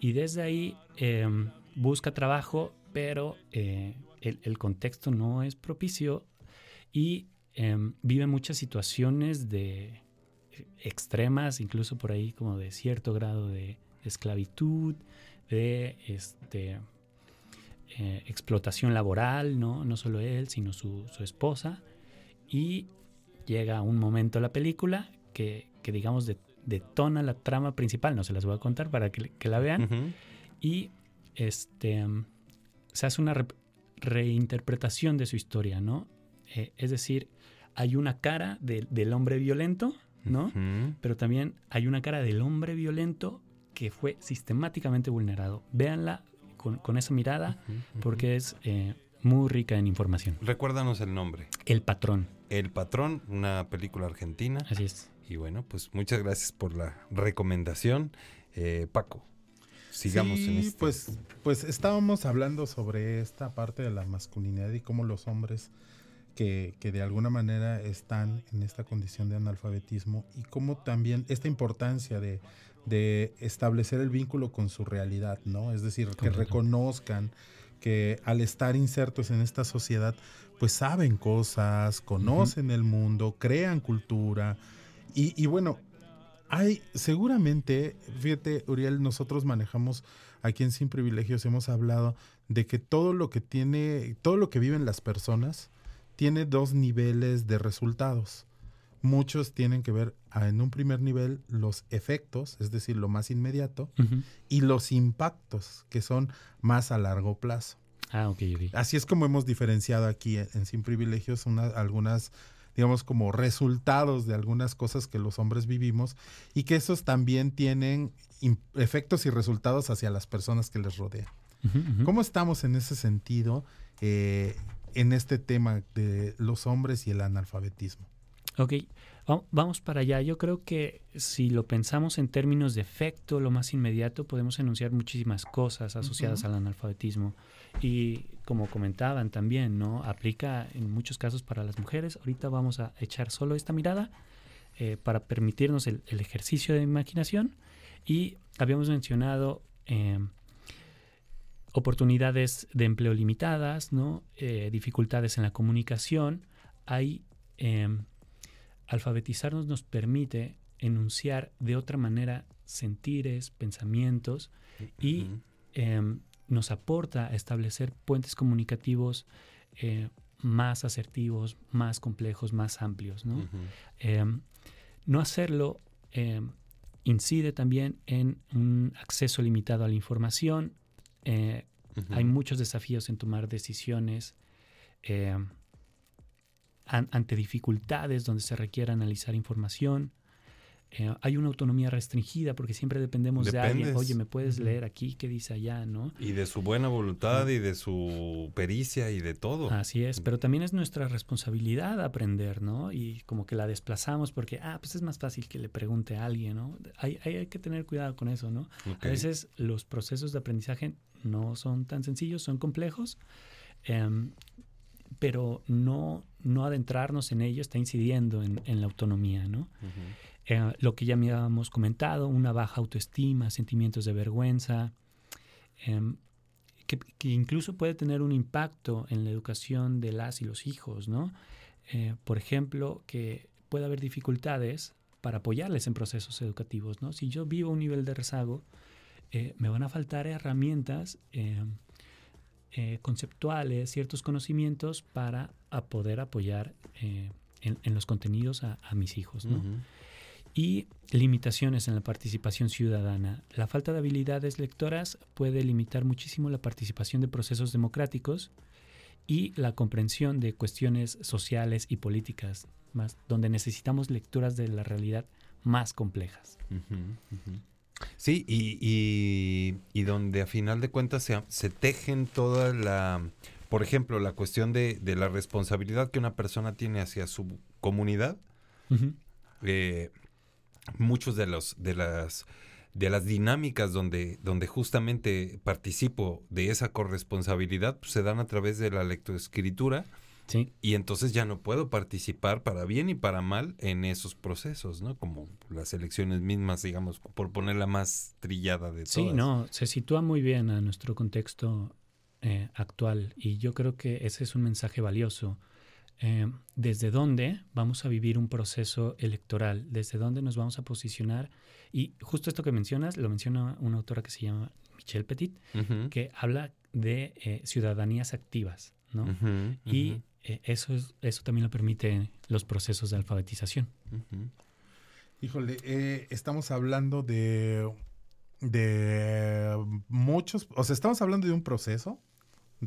y desde ahí em, busca trabajo, pero eh, el, el contexto no es propicio y vive muchas situaciones de extremas, incluso por ahí como de cierto grado de esclavitud, de este eh, explotación laboral, ¿no? No solo él, sino su, su esposa. Y llega un momento la película que, que digamos, de- detona la trama principal. No se las voy a contar para que, que la vean. Y este, se hace una re- reinterpretación de su historia, ¿no? Eh, es decir, hay una cara de- del hombre violento, ¿no? Pero también hay una cara del hombre violento que fue sistemáticamente vulnerado. Véanla con, con esa mirada porque es eh, muy rica en información. Recuérdanos el nombre. El patrón. El Patrón, una película argentina. Así es. Y bueno, pues muchas gracias por la recomendación. Eh, Paco, sigamos Sí, en este. Pues, pues estábamos hablando sobre esta parte de la masculinidad y cómo los hombres que, que de alguna manera están en esta condición de analfabetismo y cómo también esta importancia de, de establecer el vínculo con su realidad, ¿no? Es decir, que reconozcan que al estar insertos en esta sociedad, pues saben cosas, conocen el mundo, crean cultura y, y bueno, hay seguramente, fíjate, Uriel, nosotros manejamos aquí en Sin Privilegios, hemos hablado de que todo lo que tiene, todo lo que viven las personas tiene dos niveles de resultados. Muchos tienen que ver en un primer nivel los efectos, es decir, lo más inmediato, y los impactos, que son más a largo plazo. Ah, ok, ok. Así es como hemos diferenciado aquí en, en Sin Privilegios una- algunas, digamos, como resultados de algunas cosas que los hombres vivimos y que esos también tienen efectos y resultados hacia las personas que les rodean. ¿Cómo estamos en ese sentido eh, en este tema de los hombres y el analfabetismo? Ok, va- vamos para allá. Yo creo que si lo pensamos en términos de efecto, lo más inmediato, podemos enunciar muchísimas cosas asociadas al analfabetismo. Y como comentaban también, ¿no? Aplica en muchos casos para las mujeres. Ahorita vamos a echar solo esta mirada eh, para permitirnos el, el ejercicio de imaginación. Y habíamos mencionado eh, oportunidades de empleo limitadas, ¿no? Eh, dificultades en la comunicación. Hay em, alfabetizarnos nos permite enunciar de otra manera sentires, pensamientos y em, nos aporta a establecer puentes comunicativos eh, más asertivos, más complejos, más amplios. ¿no? Em, no hacerlo incide también en un acceso limitado a la información. Eh. Hay muchos desafíos en tomar decisiones an- ante dificultades donde se requiere analizar información. Eh, hay una autonomía restringida porque siempre dependemos de alguien. Oye, ¿me puedes leer aquí qué dice allá? ¿no? Y de su buena voluntad y de su pericia y de todo. Así es, pero también es nuestra responsabilidad aprender, ¿no? Y como que la desplazamos porque, ah, pues es más fácil que le pregunte a alguien, ¿no? Hay, hay, hay que tener cuidado con eso, ¿no? A veces los procesos de aprendizaje no son tan sencillos, son complejos, em, pero no, no adentrarnos en ello está incidiendo en, en la autonomía, ¿no? Eh, lo que ya me habíamos comentado, una baja autoestima, sentimientos de vergüenza, em, que, que incluso puede tener un impacto en la educación de las y los hijos, ¿no? Eh, por ejemplo, que puede haber dificultades para apoyarles en procesos educativos, ¿no? Si yo vivo un nivel de rezago, eh, me van a faltar herramientas em, eh, conceptuales, ciertos conocimientos para a poder apoyar eh, en, en los contenidos a, a mis hijos, ¿no? Y limitaciones en la participación ciudadana. La falta de habilidades lectoras puede limitar muchísimo la participación de procesos democráticos y la comprensión de cuestiones sociales y políticas, más, donde necesitamos lecturas de la realidad más complejas. Sí, y, y- y donde a final de cuentas se, se tejen toda la, por ejemplo, la cuestión de, de la responsabilidad que una persona tiene hacia su comunidad. Ujú. eh, muchos de los de las de las dinámicas donde donde justamente participo de esa corresponsabilidad pues, se dan a través de la lectoescritura Sí, y entonces ya no puedo participar para bien y para mal en esos procesos, ¿no? Como las elecciones mismas, digamos, por ponerla más trillada de todas. sí, no, se sitúa muy bien a nuestro contexto eh, actual y yo creo que ese es un mensaje valioso. Eh, ¿Desde dónde vamos a vivir un proceso electoral? ¿Desde dónde nos vamos a posicionar? Y justo esto que mencionas, lo menciona una autora que se llama Michelle Petit, que habla de eh, ciudadanías activas, ¿no? Y eh, eso, es, eso también lo permite los procesos de alfabetización. Híjole, eh, estamos hablando de, de muchos, o sea, estamos hablando de un proceso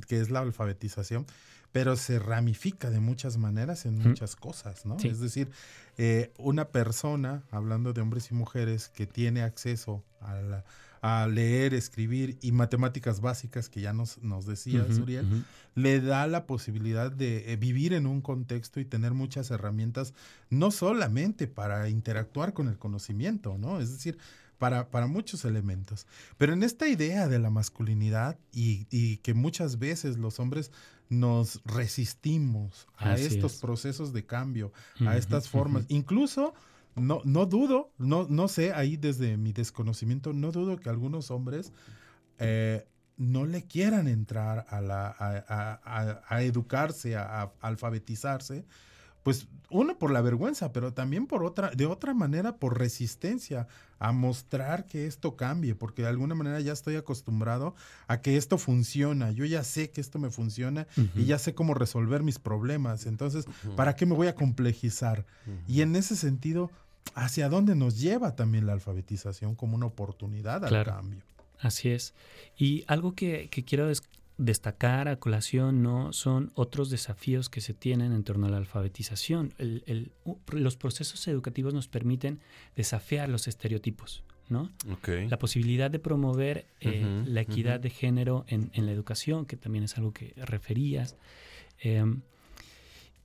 que es la alfabetización, pero se ramifica de muchas maneras en muchas cosas, ¿no? Sí. Es decir, eh, una persona, hablando de hombres y mujeres, que tiene acceso a, la- a leer, escribir y matemáticas básicas, que ya nos, nos decía Ujú, Suriel, ujú. le da la posibilidad de eh, vivir en un contexto y tener muchas herramientas, no solamente para interactuar con el conocimiento, ¿no? Es decir, para, para muchos elementos. Pero en esta idea de la masculinidad y, y que muchas veces los hombres nos resistimos a Así estos es. procesos de cambio, Ujú, a estas formas, incluso... No, no dudo, no, no sé, ahí desde mi desconocimiento, no dudo que algunos hombres eh, no le quieran entrar a, la, a, a- a- educarse, a, alfabetizarse, pues uno por la vergüenza, pero también por otra, de otra manera por resistencia a mostrar que esto cambie, porque de alguna manera ya estoy acostumbrado a que esto funciona, yo ya sé que esto me funciona y ya sé cómo resolver mis problemas, entonces, ¿para qué me voy a complejizar? Y en ese sentido, ¿hacia dónde nos lleva también la alfabetización como una oportunidad al Claro. cambio? Así es. Y algo que, que quiero des- destacar a colación no son otros desafíos que se tienen en torno a la alfabetización. El- el- u- los procesos educativos nos permiten desafiar los estereotipos, ¿no? Ok. La posibilidad de promover eh, la equidad de género en, en la educación, que también es algo que referías. Em,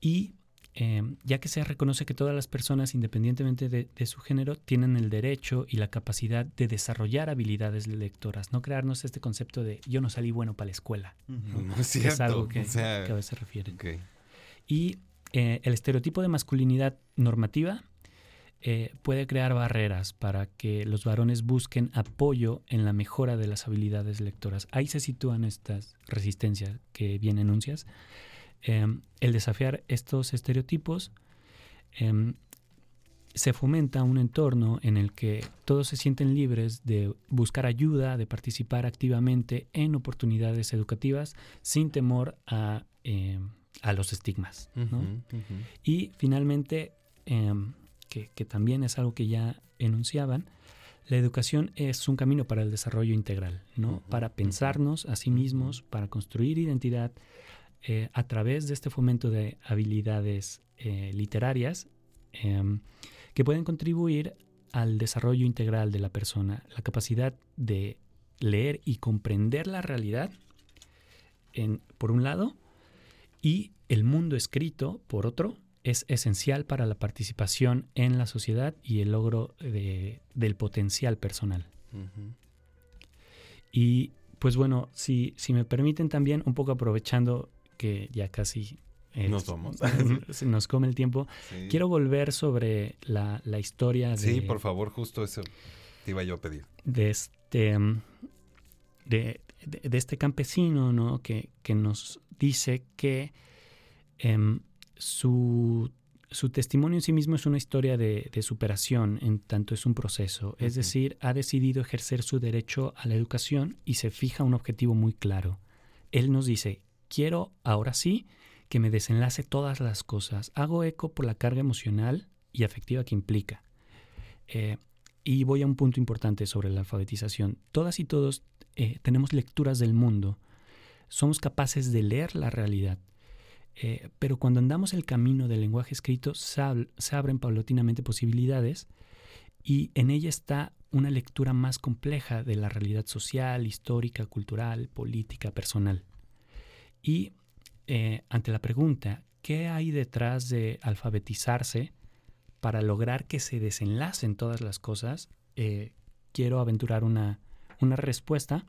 y em, ya que se reconoce que todas las personas, independientemente de, de su género, tienen el derecho y la capacidad de desarrollar habilidades lectoras, no crearnos este concepto de yo no salí bueno para la escuela. No es que es algo que, o sea, que a veces refieren. Y eh, el estereotipo de masculinidad normativa eh, puede crear barreras para que los varones busquen apoyo en la mejora de las habilidades lectoras. Ahí se sitúan estas resistencias que bien enuncias. Eh, el desafiar estos estereotipos em, se fomenta un entorno en el que todos se sienten libres de buscar ayuda, de participar activamente en oportunidades educativas sin temor a, em, a los estigmas. Y finalmente, em, que, que también es algo que ya enunciaban, la educación es un camino para el desarrollo integral, ¿no? Para pensarnos a sí mismos, para construir identidad eh, a través de este fomento de habilidades eh, literarias em, que pueden contribuir al desarrollo integral de la persona, la capacidad de leer y comprender la realidad, en, por un lado, y el mundo escrito, por otro, es esencial para la participación en la sociedad y el logro de- del potencial personal. Y pues bueno, si, si me permiten también, un poco aprovechando que ya casi eh, Nos vamos. se nos come el tiempo, Sí. quiero volver sobre la, la historia de, Sí, por favor, justo eso te iba yo a pedir. de este de, de- de este campesino ¿no? que, que nos dice que em, su, su testimonio en sí mismo es una historia de, de superación, en tanto es un proceso. Es decir, ha decidido ejercer su derecho a la educación y se fija un objetivo muy claro. Él nos dice, quiero ahora sí que me desenlace todas las cosas. Hago eco por la carga emocional y afectiva que implica. Eh, y voy a un punto importante sobre la alfabetización. Todas y todos eh, tenemos lecturas del mundo. Somos capaces de leer la realidad. Eh, pero cuando andamos el camino del lenguaje escrito, se, ab- se abren paulatinamente posibilidades y en ella está una lectura más compleja de la realidad social, histórica, cultural, política, personal. Y eh, ante la pregunta, ¿qué hay detrás de alfabetizarse para lograr que se desenlacen todas las cosas? Eh, quiero aventurar una, una respuesta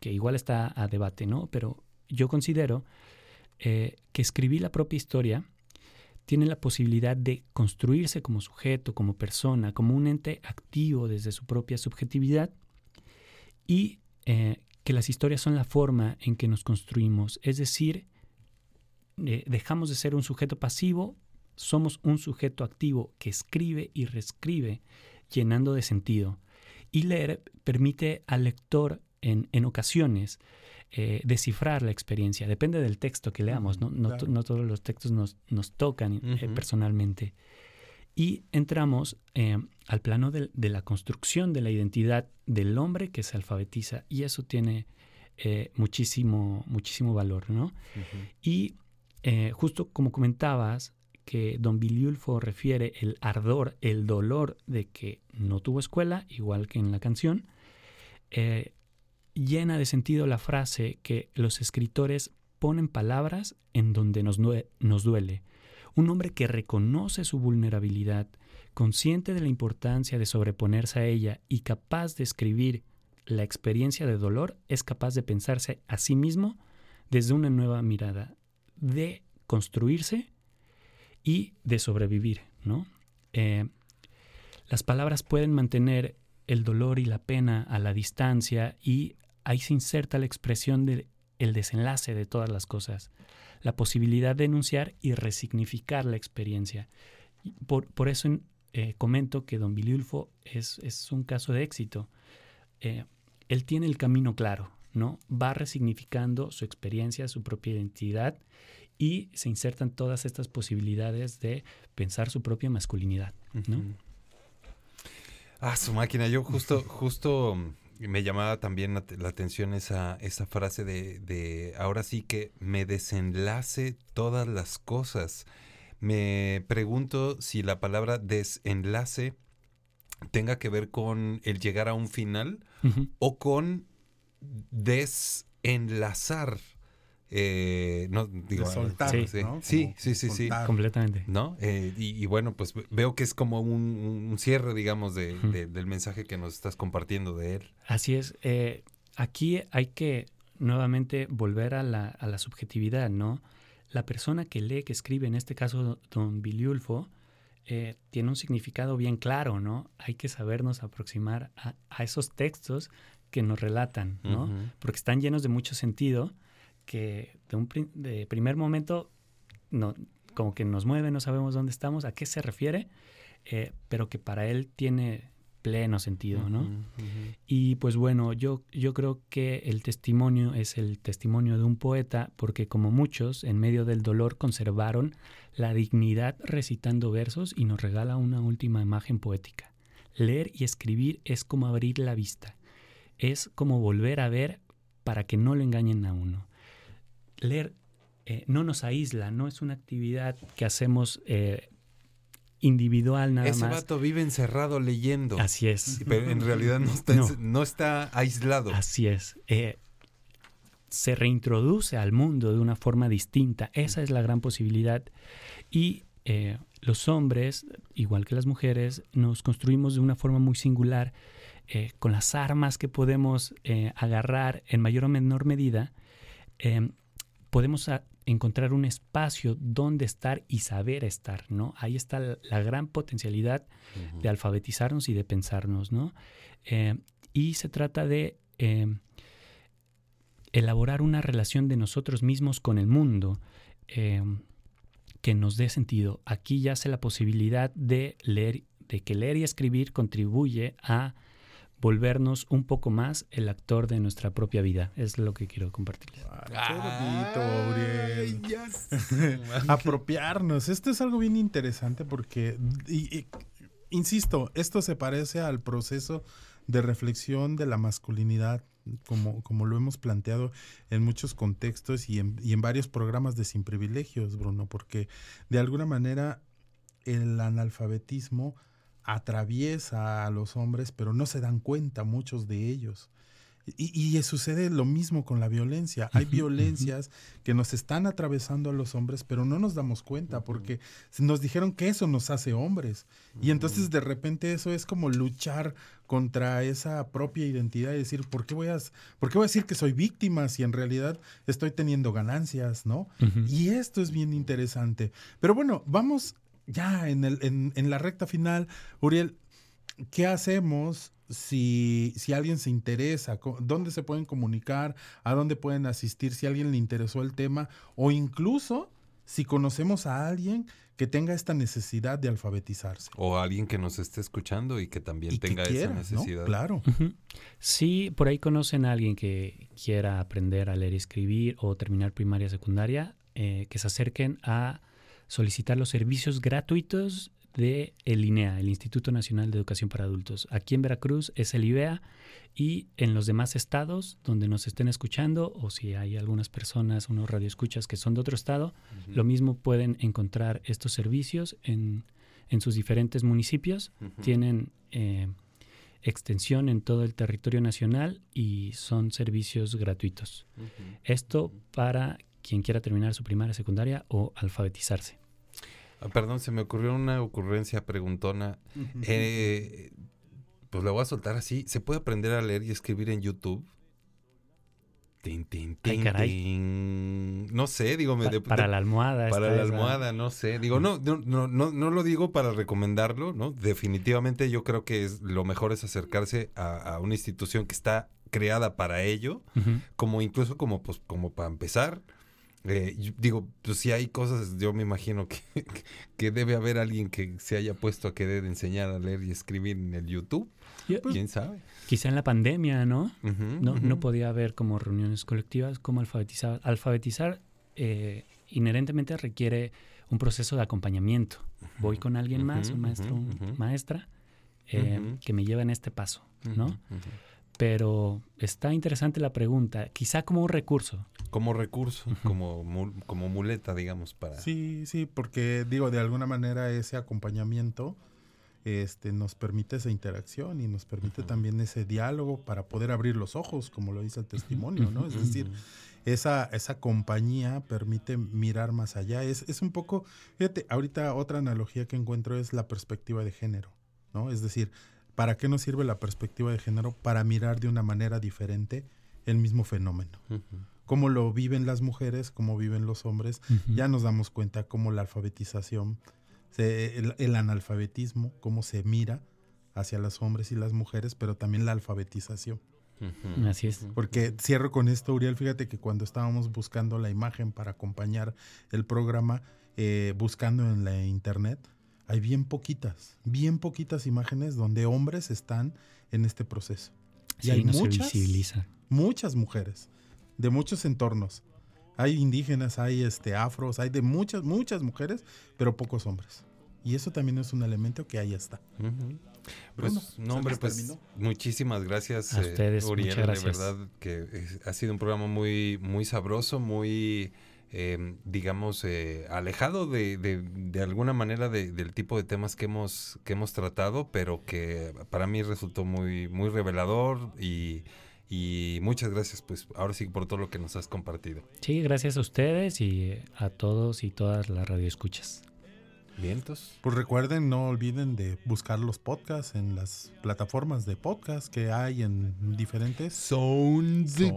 que igual está a debate, ¿no? Pero yo considero eh, que escribir la propia historia tiene la posibilidad de construirse como sujeto, como persona, como un ente activo desde su propia subjetividad y que las historias son la forma en que nos construimos, es decir, eh, dejamos de ser un sujeto pasivo, somos un sujeto activo que escribe y reescribe llenando de sentido. Y leer permite al lector en, en ocasiones eh, descifrar la experiencia. Depende del texto que leamos, ¿no? No, claro. to- no todos los textos nos, nos tocan eh, personalmente. Y entramos eh, al plano de, de la construcción de la identidad del hombre que se alfabetiza y eso tiene eh, muchísimo, muchísimo valor, ¿no? Y eh, justo como comentabas, que don Biliulfo refiere el ardor, el dolor de que no tuvo escuela, igual que en la canción, llena de sentido la frase que los escritores ponen palabras en donde nos, nos duele. Un hombre que reconoce su vulnerabilidad, consciente de la importancia de sobreponerse a ella y capaz de escribir la experiencia de dolor, es capaz de pensarse a sí mismo desde una nueva mirada, de construirse y de sobrevivir, ¿no? Eh, las palabras pueden mantener el dolor y la pena a la distancia y ahí se inserta la expresión del desenlace de todas las cosas, la posibilidad de enunciar y resignificar la experiencia. Por, por eso eh, comento que Don Biliulfo es, es un caso de éxito. Eh, él tiene el camino claro, ¿no? Va resignificando su experiencia, su propia identidad y se insertan todas estas posibilidades de pensar su propia masculinidad, ¿no? Ah, su máquina. Yo justo, justo me llamaba también la, la atención esa, esa frase de, de ahora sí que me desenlace todas las cosas. Me pregunto si la palabra desenlace tenga que ver con el llegar a un final o con desenlazar. Eh, no, digo, De soltar, sí, Sí. ¿no? sí, sí, sí, sí. soltar. Completamente. ¿No? Eh, y, y bueno, pues ve- veo que es como un, un cierre, digamos, de- del mensaje que nos estás compartiendo de él. Así es. eh, aquí hay que nuevamente volver a la, a la subjetividad, ¿no? La persona que lee, que escribe, en este caso don Biliulfo, eh, tiene un significado bien claro, ¿no? Hay que sabernos aproximar a, a esos textos que nos relatan, ¿no? Porque están llenos de mucho sentido que de un pri- de primer momento no, como que nos mueve, no sabemos dónde estamos, a qué se refiere, eh, pero que para él tiene pleno sentido, ¿no? Y pues bueno, yo, yo creo que el testimonio es el testimonio de un poeta porque como muchos, en medio del dolor conservaron la dignidad recitando versos y nos regala una última imagen poética. Leer y escribir es como abrir la vista, es como volver a ver para que no lo engañen a uno. Leer eh, no nos aísla, no es una actividad que hacemos eh, individual nada Ese más. vato vive encerrado leyendo. Así es. Pero en realidad no está, No. ence- no está aislado. Así es. Eh, se reintroduce al mundo de una forma distinta. Esa es la gran posibilidad. Y eh, los hombres, igual que las mujeres, nos construimos de una forma muy singular, eh, con las armas que podemos agarrar en mayor o menor medida. Podemos encontrar un espacio donde estar y saber estar, ¿no? Ahí está la, la gran potencialidad de alfabetizarnos y de pensarnos, ¿no? Eh, y se trata de eh, elaborar una relación de nosotros mismos con el mundo eh, que nos dé sentido. Aquí yace la posibilidad de leer, de que leer y escribir contribuye a volvernos un poco más el actor de nuestra propia vida. Es lo que quiero compartirles. Qué bonito, Uriel. Man. Apropiarnos. Esto es algo bien interesante porque, y- y- insisto, esto se parece al proceso de reflexión de la masculinidad, como, como lo hemos planteado en muchos contextos y en, y en varios programas de Sin Privilegios, Bruno, porque de alguna manera el analfabetismo atraviesa a los hombres, pero no se dan cuenta muchos de ellos. Y, y sucede lo mismo con la violencia. Hay violencias que nos están atravesando a los hombres, pero no nos damos cuenta porque nos dijeron que eso nos hace hombres. Y entonces de repente eso es como luchar contra esa propia identidad y decir, ¿por qué voy a, por qué voy a decir que soy víctima si en realidad estoy teniendo ganancias, ¿no? Y esto es bien interesante. Pero bueno, vamos ya en, el, en, en la recta final. Uriel, ¿qué hacemos si, si alguien se interesa? ¿Dónde se pueden comunicar? ¿A dónde pueden asistir si a alguien le interesó el tema? O incluso si conocemos a alguien que tenga esta necesidad de alfabetizarse. O alguien que nos esté escuchando y que también Y que tenga quiera, esa ¿no? necesidad. Claro. Ujú. Si por ahí conocen a alguien que quiera aprender a leer y escribir o terminar primaria secundaria, eh, que se acerquen a solicitar los servicios gratuitos de el INEA, el Instituto Nacional de Educación para Adultos. Aquí en Veracruz es el IBEA y en los demás estados donde nos estén escuchando o si hay algunas personas, unos radioescuchas que son de otro estado, lo mismo pueden encontrar estos servicios en, en sus diferentes municipios. Tienen eh, extensión en todo el territorio nacional y son servicios gratuitos. Esto para quien quiera terminar su primaria, secundaria o alfabetizarse. Ah, perdón, se me ocurrió una ocurrencia preguntona. Eh, pues la voy a soltar así. ¿Se puede aprender a leer y escribir en YouTube? Tin, tin, Ay, tin, caray. tin. No sé, digo, me Pa- de- para de- la almohada. Para la esa. almohada, no sé. Digo, no, no, no, no, no lo digo para recomendarlo, ¿no? Definitivamente yo creo que es, lo mejor es acercarse a, a una institución que está creada para ello, como incluso como, pues, como para empezar. Eh, yo digo, pues si hay cosas, yo me imagino que, que debe haber alguien que se haya puesto a querer enseñar a leer y escribir en el YouTube. Yo- ¿Quién sabe? Quizá en la pandemia, ¿no? No, no podía haber como reuniones colectivas, como alfabetizar. Alfabetizar eh, inherentemente requiere un proceso de acompañamiento. Voy con alguien más, un maestro, un maestra, eh, que me lleva en este paso, ¿no? Pero está interesante la pregunta, quizá como un recurso. Como recurso, como, mul- como muleta, digamos, para... Sí, sí, porque digo, de alguna manera ese acompañamiento este, nos permite esa interacción y nos permite también ese diálogo para poder abrir los ojos, como lo dice el testimonio, ¿no? Es decir, esa, esa compañía permite mirar más allá. Es, es un poco, fíjate, ahorita otra analogía que encuentro es la perspectiva de género, ¿no? Es decir, ¿para qué nos sirve la perspectiva de género? Para mirar de una manera diferente el mismo fenómeno. Cómo lo viven las mujeres, cómo viven los hombres, ya nos damos cuenta cómo la alfabetización, se- el, el analfabetismo, cómo se mira hacia los hombres y las mujeres, pero también la alfabetización. Así es. Porque cierro con esto, Uriel, fíjate que cuando estábamos buscando la imagen para acompañar el programa, eh, buscando en la internet, hay bien poquitas, bien poquitas imágenes donde hombres están en este proceso. Y Sí, hay no se muchas, visibiliza. muchas mujeres, de muchos entornos. Hay indígenas, hay este afros, hay de muchas, muchas mujeres, pero pocos hombres. Y eso también es un elemento que ahí está. Ujú. Bruno, Pues, ¿se no, hombre, pues terminó? muchísimas gracias, A eh, ustedes, Uriel. muchas gracias. De verdad que es- ha sido un programa muy, muy sabroso, muy, eh, digamos, eh, alejado de, de, alguna manera de- del tipo de temas que hemos, que hemos tratado, pero que para mí resultó muy, muy revelador y, y muchas gracias, pues, ahora sí por todo lo que nos has compartido. Sí, gracias a ustedes y a todos y todas las radioescuchas. Vientos. Pues recuerden, no olviden de buscar los podcasts en las plataformas de podcast que hay en diferentes. SoundCloud.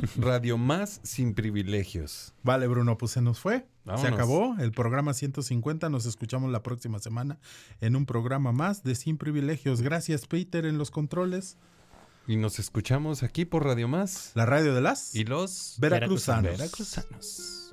Radio Más sin privilegios. Vale, Bruno, pues se nos fue. Se acabó el programa 150. Nos escuchamos la próxima semana en un programa más de Sin Privilegios. Gracias, Peter, en los controles. Y nos escuchamos aquí por Radio Más. La radio de las Y los Veracruzanos. Veracruzanos.